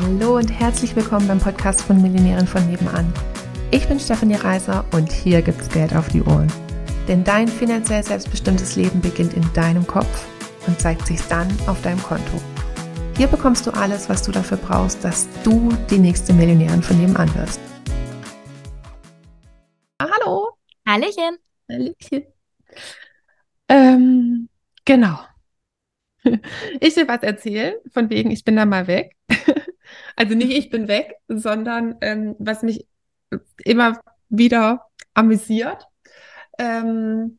Hallo und herzlich willkommen beim Podcast von Millionären von nebenan. Ich bin Stefanie Reiser und hier gibt's Geld auf die Ohren. Denn dein finanziell selbstbestimmtes Leben beginnt in deinem Kopf und zeigt sich dann auf deinem Konto. Hier bekommst du alles, was du dafür brauchst, dass du die nächste Millionärin von nebenan wirst. Ah, hallo. Hallöchen. Hallöchen. Ähm, genau. Ich will was erzählen, von wegen, ich bin da mal weg. Also nicht ich bin weg, sondern ähm, was mich immer wieder amüsiert, ähm,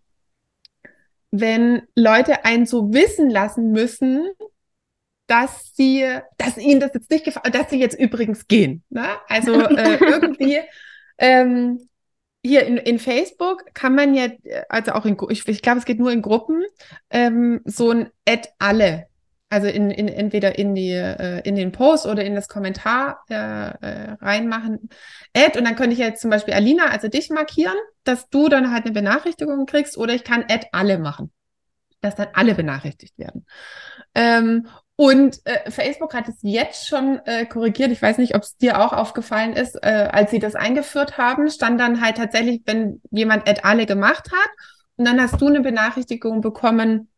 wenn Leute einen so wissen lassen müssen, dass sie, dass ihnen das jetzt nicht gefällt, dass sie jetzt übrigens gehen. Ne? Also äh, irgendwie ähm, hier in, in Facebook kann man ja, also auch in, ich, ich glaube, es geht nur in Gruppen, ähm, so ein Add alle. Also in, in, entweder in, die, äh, in den Post oder in das Kommentar äh, äh, reinmachen. Add und dann könnte ich jetzt zum Beispiel Alina, also dich markieren, dass du dann halt eine Benachrichtigung kriegst oder ich kann Add alle machen, dass dann alle benachrichtigt werden. Ähm, und äh, Facebook hat es jetzt schon äh, korrigiert. Ich weiß nicht, ob es dir auch aufgefallen ist, äh, als sie das eingeführt haben, stand dann halt tatsächlich, wenn jemand Add alle gemacht hat und dann hast du eine Benachrichtigung bekommen,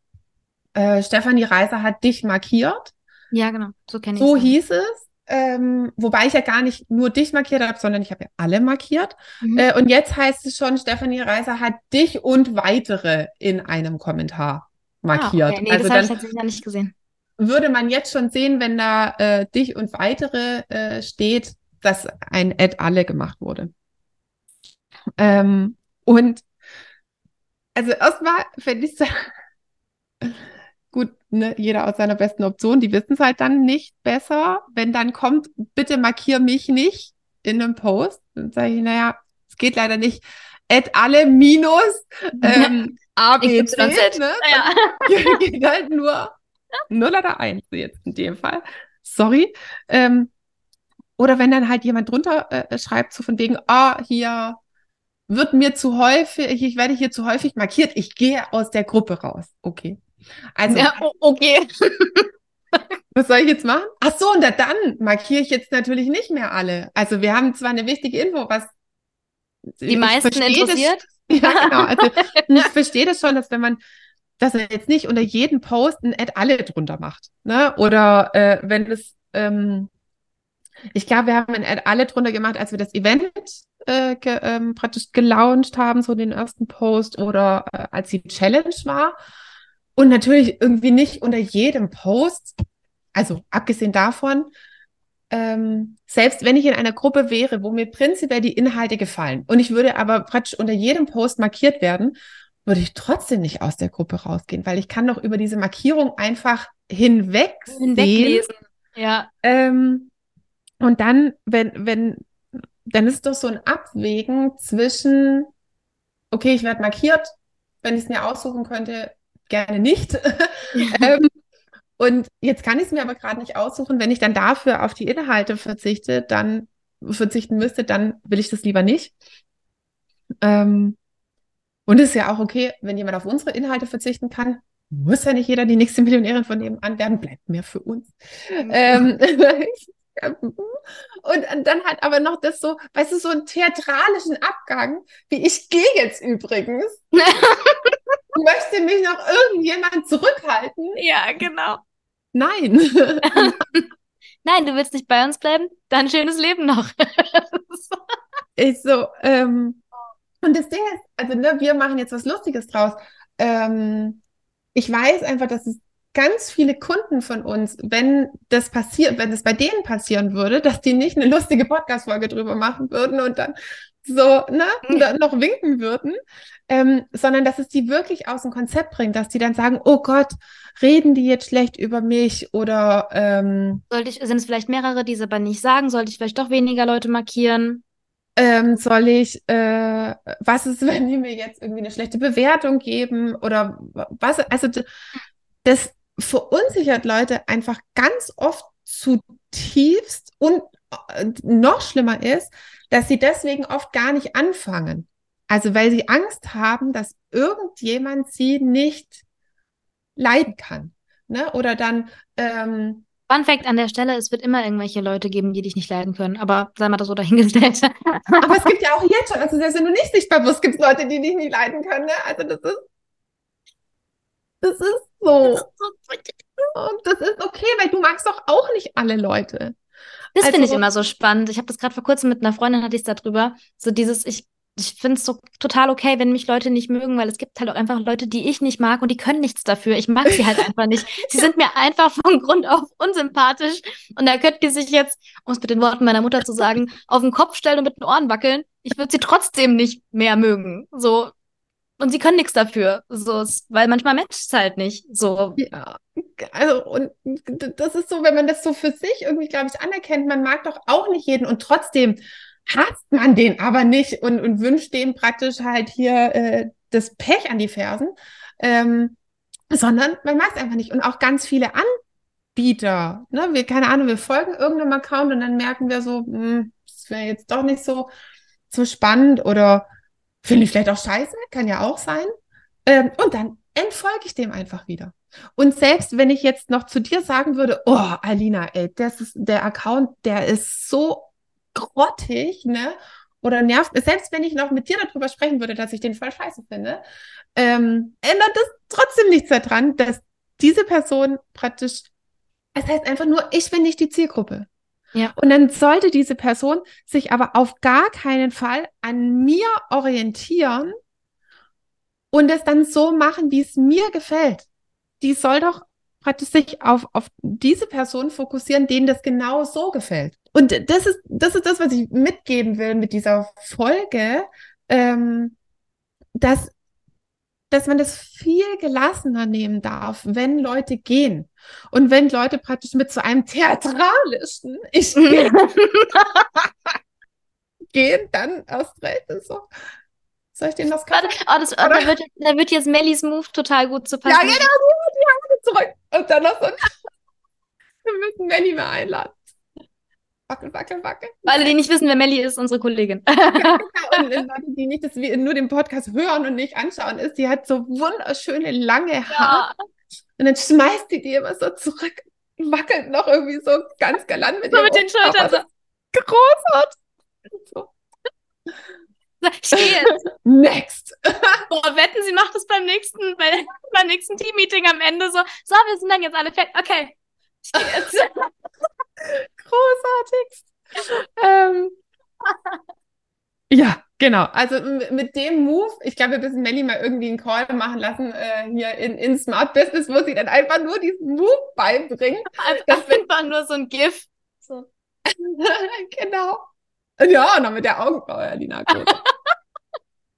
äh, Stefanie Reiser hat dich markiert. Ja, genau, so kenne ich So hieß es. Ähm, wobei ich ja gar nicht nur dich markiert habe, sondern ich habe ja alle markiert. Mhm. Äh, und jetzt heißt es schon, Stefanie Reiser hat dich und weitere in einem Kommentar markiert. Ah, okay. Nee, also das habe ich tatsächlich nicht gesehen würde man jetzt schon sehen, wenn da äh, dich und weitere äh, steht, dass ein Ad alle gemacht wurde. Ähm, und also erstmal fände ich es gut, ne, jeder aus seiner besten Option, die wissen es halt dann nicht besser. Wenn dann kommt, bitte markier mich nicht in einem Post, dann sage ich, naja, es geht leider nicht. Add alle minus ähm, A, B, C, ne? Ja. geht halt nur Null oder eins jetzt in dem Fall. Sorry. Ähm, oder wenn dann halt jemand drunter äh, schreibt, so von wegen, ah, oh, hier wird mir zu häufig, ich werde hier zu häufig markiert, ich gehe aus der Gruppe raus. Okay. Also, ja, okay. was soll ich jetzt machen? Ach so, und dann markiere ich jetzt natürlich nicht mehr alle. Also wir haben zwar eine wichtige Info, was die meisten interessiert. Das, ja, genau. Also ich verstehe das schon, dass wenn man dass er jetzt nicht unter jedem Post ein Ad alle drunter macht. Ne? Oder äh, wenn es, ähm, ich glaube, wir haben ein Ad alle drunter gemacht, als wir das Event äh, ge, ähm, praktisch gelauncht haben, so den ersten Post oder äh, als die Challenge war. Und natürlich irgendwie nicht unter jedem Post, also abgesehen davon, ähm, selbst wenn ich in einer Gruppe wäre, wo mir prinzipiell die Inhalte gefallen und ich würde aber praktisch unter jedem Post markiert werden würde ich trotzdem nicht aus der Gruppe rausgehen, weil ich kann doch über diese Markierung einfach hinweg hinweglesen. Ja. Ähm, und dann, wenn, wenn, dann ist doch so ein Abwägen zwischen, okay, ich werde markiert, wenn ich es mir aussuchen könnte, gerne nicht. ähm, und jetzt kann ich es mir aber gerade nicht aussuchen. Wenn ich dann dafür auf die Inhalte verzichte, dann verzichten müsste, dann will ich das lieber nicht. Ähm, und es ist ja auch okay, wenn jemand auf unsere Inhalte verzichten kann. Muss ja nicht jeder die nächste Millionärin von nebenan werden, bleibt mehr für uns. Mhm. Ähm, und dann hat aber noch das so, weißt du, so einen theatralischen Abgang, wie ich gehe jetzt übrigens. Möchte mich noch irgendjemand zurückhalten? Ja, genau. Nein. Nein, du willst nicht bei uns bleiben? Dann schönes Leben noch. ich so, ähm, und das Ding ist, also ne, wir machen jetzt was Lustiges draus. Ähm, ich weiß einfach, dass es ganz viele Kunden von uns, wenn das passiert, wenn das bei denen passieren würde, dass die nicht eine lustige Podcast-Folge drüber machen würden und dann so, ne, mhm. dann noch winken würden, ähm, sondern dass es die wirklich aus dem Konzept bringt, dass die dann sagen, oh Gott, reden die jetzt schlecht über mich oder ähm, Sollte ich, sind es vielleicht mehrere, die es aber nicht sagen? Sollte ich vielleicht doch weniger Leute markieren? ähm, soll ich, äh, was ist, wenn die mir jetzt irgendwie eine schlechte Bewertung geben oder was, also das verunsichert Leute einfach ganz oft zutiefst und noch schlimmer ist, dass sie deswegen oft gar nicht anfangen. Also weil sie Angst haben, dass irgendjemand sie nicht leiden kann. Ne? Oder dann ähm, Fun Fact an der Stelle, es wird immer irgendwelche Leute geben, die dich nicht leiden können. Aber sei mal das so dahingestellt. Aber es gibt ja auch jetzt schon, also selbst wenn du nicht sichtbar bist, gibt es Leute, die dich nicht leiden können. Ne? Also das ist, das ist so. Und das ist okay, weil du magst doch auch nicht alle Leute. Das Also- finde ich immer so spannend. Ich habe das gerade vor kurzem mit einer Freundin, hatte ich es darüber. So dieses, ich, ich finde es so total okay, wenn mich Leute nicht mögen, weil es gibt halt auch einfach Leute, die ich nicht mag und die können nichts dafür. Ich mag sie halt einfach nicht. Sie sind mir einfach von Grund auf unsympathisch. Und da könnt ihr sich jetzt, um es mit den Worten meiner Mutter zu sagen, auf den Kopf stellen und mit den Ohren wackeln. Ich würde sie trotzdem nicht mehr mögen. So. Und sie können nichts dafür. So, weil manchmal matcht es halt nicht. So. Ja, also und das ist so, wenn man das so für sich irgendwie, glaube ich, anerkennt, man mag doch auch nicht jeden und trotzdem hasst man den aber nicht und, und wünscht dem praktisch halt hier äh, das Pech an die Fersen, ähm, sondern man mag es einfach nicht. Und auch ganz viele Anbieter, ne, wir, keine Ahnung, wir folgen irgendeinem Account und dann merken wir so, hm, das wäre jetzt doch nicht so, so spannend oder finde ich vielleicht auch scheiße, kann ja auch sein. Ähm, und dann entfolge ich dem einfach wieder. Und selbst wenn ich jetzt noch zu dir sagen würde, oh, Alina, ey, das ist der Account, der ist so grottig, ne? Oder nervt, selbst wenn ich noch mit dir darüber sprechen würde, dass ich den voll scheiße finde, ähm, ändert das trotzdem nichts daran, dass diese Person praktisch, es heißt einfach nur, ich bin nicht die Zielgruppe. Ja. Und dann sollte diese Person sich aber auf gar keinen Fall an mir orientieren und es dann so machen, wie es mir gefällt. Die soll doch praktisch sich auf, auf diese Person fokussieren, denen das genau so gefällt. Und das ist, das ist das, was ich mitgeben will mit dieser Folge, ähm, dass, dass man das viel gelassener nehmen darf, wenn Leute gehen. Und wenn Leute praktisch mit so einem theatralischen, ich gehe, gehen, dann erst recht. So. Soll ich den das Warte, oh, das, oh, da, wird, da wird jetzt Mellys Move total gut zu Ja, passen. genau, die Hand zurück. Und dann noch so. Wir müssen Melli mal einladen. Wackel, wackel, wackel. Alle, die nicht wissen, wer Melly ist, unsere Kollegin. Und Leute, die nicht das, nur den Podcast hören und nicht anschauen, ist, die hat so wunderschöne lange Haare. Ja, Und dann schmeißt die die immer so zurück, wackelt noch irgendwie so ganz galant mit, so mit den. Schultern. Das ist großartig. So. So, jetzt. Next. Boah, wetten, sie macht es beim nächsten, bei, beim nächsten Team-Meeting am Ende so. So, wir sind dann jetzt alle fertig. Okay. Ich Großartigst. ähm, ja, genau. Also mit dem Move, ich glaube, wir müssen Melli mal irgendwie einen Call machen lassen, äh, hier in, in Smart Business, wo sie dann einfach nur diesen Move beibringen. Das Einfach nur so ein GIF. So. genau. Ja, dann mit der Augenbraue, Alina.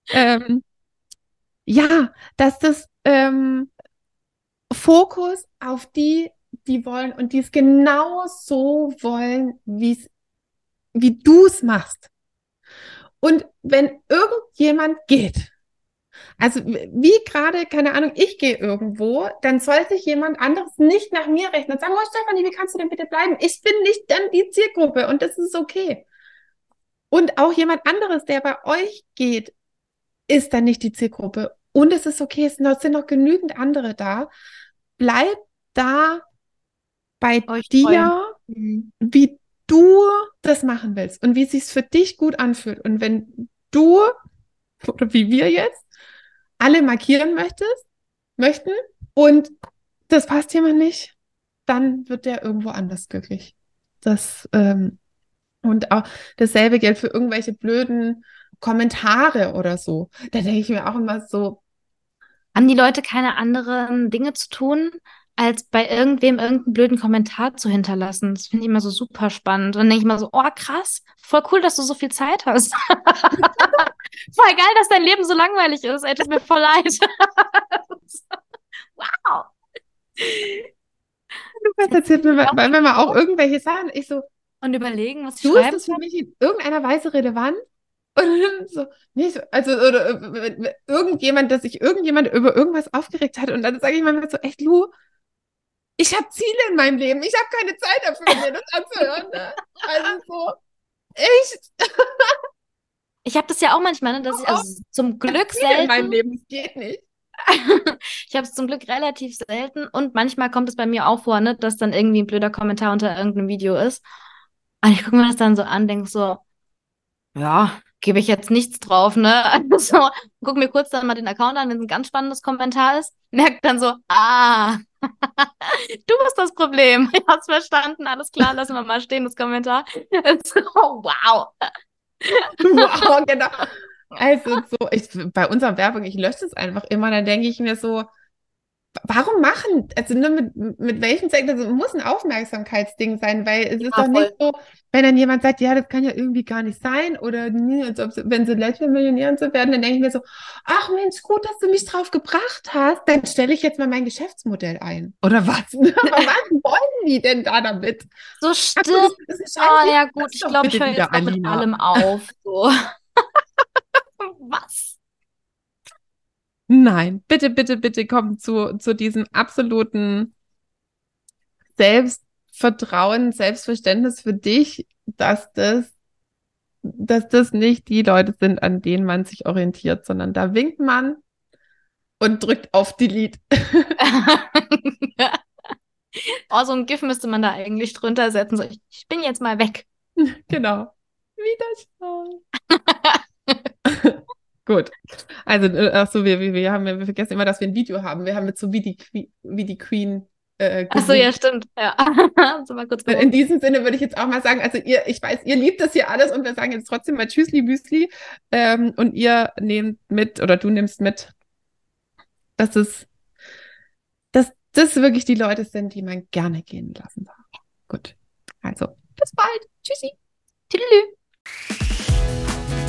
Ähm, ja, dass das ähm, Fokus auf die, die wollen und die es genau so wollen, wie's, wie du es machst. Und wenn irgendjemand geht, also wie gerade, keine Ahnung, ich gehe irgendwo, dann soll sich jemand anderes nicht nach mir rechnen und sagen, oh Stefanie, wie kannst du denn bitte bleiben? Ich bin nicht dann die Zielgruppe und das ist okay. Und auch jemand anderes, der bei euch geht, ist dann nicht die Zielgruppe. Und es ist okay, es sind noch, genügend andere da. Bleib da bei Euch dir, Mhm. wie du das machen willst und wie es sich für dich gut anfühlt. Und wenn du, oder wie wir jetzt, alle markieren möchtest, möchten und das passt jemand nicht, dann wird der irgendwo anders glücklich. Das, ähm, und auch dasselbe gilt für irgendwelche blöden Kommentare oder so. Da denke ich mir auch immer so, Haben die Leute keine anderen Dinge zu tun, als bei irgendwem irgendeinen blöden Kommentar zu hinterlassen? Das finde ich immer so super spannend. Und dann denke ich mal so, oh krass, voll cool, dass du so viel Zeit hast. voll geil, dass dein Leben so langweilig ist. Ey, tut mir voll leid. wow. Lukas erzählt mir, weil wenn man auch irgendwelche Sachen, ich so, Und überlegen, was ich du ist das für mich in irgendeiner Weise relevant? Und so, nee, so, also, oder äh, irgendjemand, dass sich irgendjemand über irgendwas aufgeregt hat und dann sage ich manchmal so, echt, Lu, ich habe Ziele in meinem Leben, ich habe keine Zeit dafür, mir das anzuhören. Ne? Also so, echt, Ich habe das ja auch manchmal, ne, dass ich also zum Glück Ziele in meinem selten. Leben, es geht nicht. ich habe es zum Glück relativ selten und manchmal kommt es bei mir auch vor, ne, dass dann irgendwie ein blöder Kommentar unter irgendeinem Video ist. Und ich gucke mir das dann so an, denke so, ja, gebe ich jetzt nichts drauf, ne? Also guck mir kurz dann mal den Account an, wenn es ein ganz spannendes Kommentar ist, merkt dann so, ah, du bist das Problem. Ich hab's verstanden, alles klar, lassen wir mal stehen, das Kommentar. So, wow. wow, genau. Also so, ich, bei unserer Werbung, ich lösche es einfach immer, dann denke ich mir so, warum machen, also nur mit, mit welchem Zweck, das muss ein Aufmerksamkeitsding sein, weil es ja, ist doch voll. nicht so, wenn dann jemand sagt, ja, das kann ja irgendwie gar nicht sein oder nee, als ob, wenn sie lächeln, Millionär und so werden, dann denke ich mir so, ach Mensch, gut, dass du mich drauf gebracht hast, dann stelle ich jetzt mal mein Geschäftsmodell ein. Oder was? was wollen die denn da damit? So stimmt. Das, das oh ja gut, ich glaube, ich höre jetzt mit allem auf. So. was? Nein, bitte, bitte, bitte komm zu, zu diesem absoluten Selbstvertrauen, Selbstverständnis für dich, dass das, dass das nicht die Leute sind, an denen man sich orientiert, sondern da winkt man und drückt auf Delete. oh, so ein GIF müsste man da eigentlich drunter setzen. So, ich, ich bin jetzt mal weg. Genau. Wiederschauen. Gut. Also, äh, ach so, wir, wir, wir haben, wir vergessen immer, dass wir ein Video haben. Wir haben jetzt so wie die, wie, die Queen. Äh, ach so, ja, stimmt. Ja. so mal kurz In diesem Sinne würde ich jetzt auch mal sagen, also ihr, ich weiß, ihr liebt das hier alles und wir sagen jetzt trotzdem mal Tschüssli, Müsli. Ähm, und ihr nehmt mit oder du nimmst mit, dass es, dass das wirklich die Leute sind, die man gerne gehen lassen darf. Gut. Also, bis bald. Tschüssi. Tüdelü.